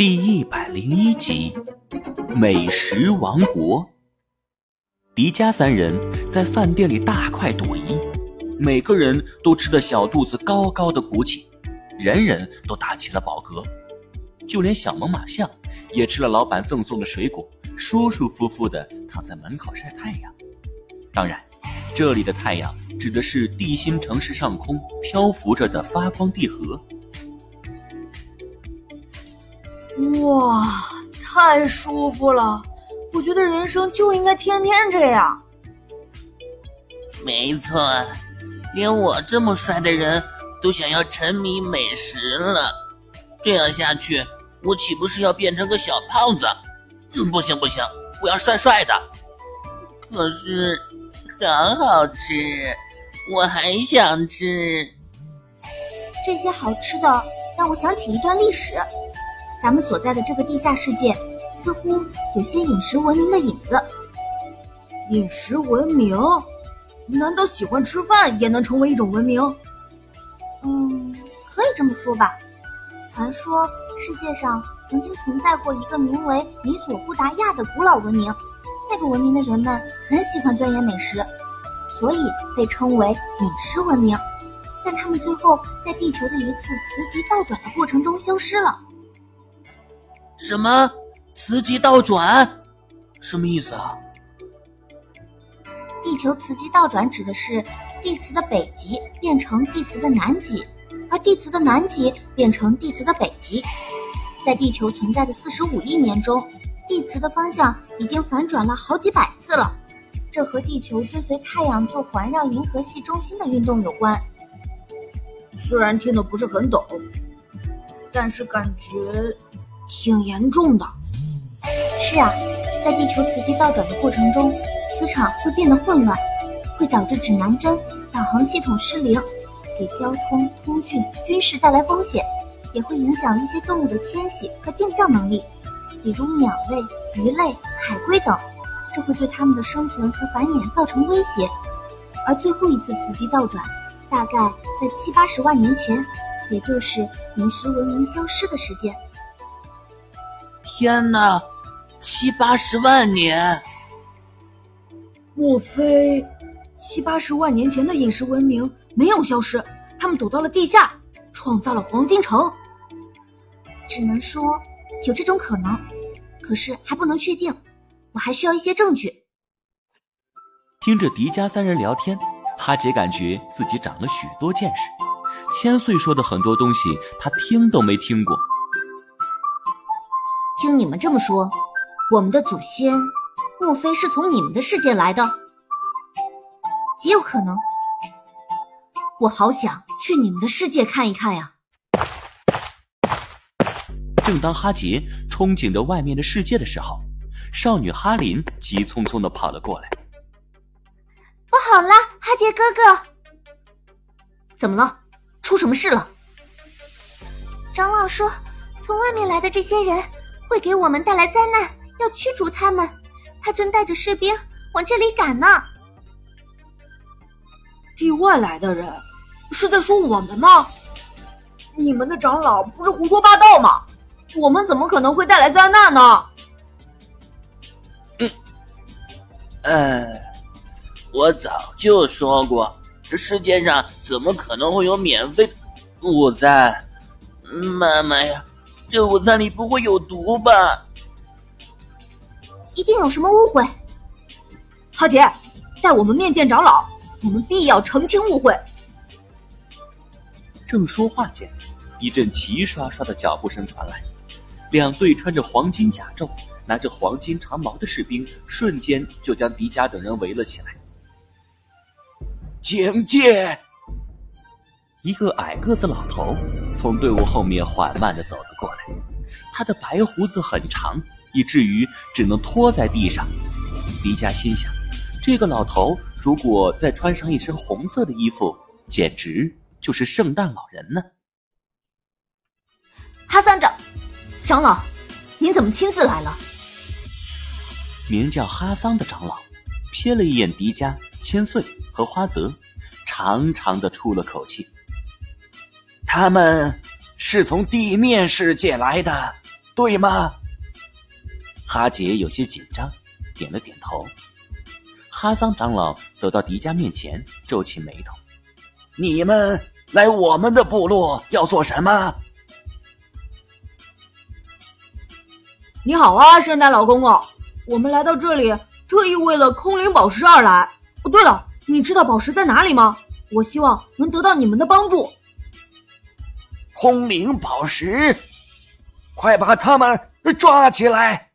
第一百零一集，美食王国。迪迦三人在饭店里大快朵颐，每个人都吃得小肚子高高的鼓起，人人都打起了饱嗝，就连小猛犸象也吃了老板赠送的水果，舒舒服服的躺在门口晒太阳。当然，这里的太阳指的是地心城市上空漂浮着的发光地核。哇，太舒服了！我觉得人生就应该天天这样。没错，连我这么帅的人都想要沉迷美食了。这样下去，我岂不是要变成个小胖子？嗯，不行不行，我要帅帅的。可是，好好吃，我还想吃。这些好吃的让我想起一段历史。咱们所在的这个地下世界，似乎有些饮食文明的影子。饮食文明？难道喜欢吃饭也能成为一种文明？嗯，可以这么说吧。传说世界上曾经存在过一个名为米索布达亚的古老文明，那个文明的人们很喜欢钻研美食，所以被称为饮食文明。但他们最后在地球的一次磁极倒转的过程中消失了。什么磁极倒转？什么意思啊？地球磁极倒转指的是地磁的北极变成地磁的南极，而地磁的南极变成地磁的北极。在地球存在的四十五亿年中，地磁的方向已经反转了好几百次了。这和地球追随太阳做环绕银河系中心的运动有关。虽然听得不是很懂，但是感觉。挺严重的，是啊，在地球磁极倒转的过程中，磁场会变得混乱，会导致指南针、导航系统失灵，给交通、通讯、军事带来风险，也会影响一些动物的迁徙和定向能力，比如鸟类、鱼类、海龟等，这会对它们的生存和繁衍造成威胁。而最后一次磁极倒转，大概在七八十万年前，也就是饮食文明消失的时间。天哪，七八十万年！莫非七八十万年前的饮食文明没有消失？他们躲到了地下，创造了黄金城？只能说有这种可能，可是还不能确定。我还需要一些证据。听着迪迦三人聊天，哈杰感觉自己长了许多见识。千岁说的很多东西，他听都没听过。听你们这么说，我们的祖先莫非是从你们的世界来的？极有可能。我好想去你们的世界看一看呀！正当哈杰憧憬着外面的世界的时候，少女哈林急匆匆的跑了过来。不好了，哈杰哥哥！怎么了？出什么事了？长老说，从外面来的这些人。会给我们带来灾难，要驱逐他们。他正带着士兵往这里赶呢。地外来的人是在说我们吗？你们的长老不是胡说八道吗？我们怎么可能会带来灾难呢？嗯，呃，我早就说过，这世界上怎么可能会有免费午餐？妈妈呀！这午餐里不会有毒吧？一定有什么误会。浩杰，带我们面见长老，我们必要澄清误会。正说话间，一阵齐刷刷的脚步声传来，两队穿着黄金甲胄、拿着黄金长矛的士兵瞬间就将迪迦等人围了起来。警戒！一个矮个子老头从队伍后面缓慢的走了过来，他的白胡子很长，以至于只能拖在地上。迪迦心想，这个老头如果再穿上一身红色的衣服，简直就是圣诞老人呢。哈桑长，长老，您怎么亲自来了？名叫哈桑的长老瞥了一眼迪迦、千岁和花泽，长长的出了口气。他们是从地面世界来的，对吗？哈杰有些紧张，点了点头。哈桑长老走到迪迦面前，皱起眉头：“你们来我们的部落要做什么？”你好啊，圣诞老公公，我们来到这里特意为了空灵宝石而来。哦，对了，你知道宝石在哪里吗？我希望能得到你们的帮助。通灵宝石，快把他们抓起来！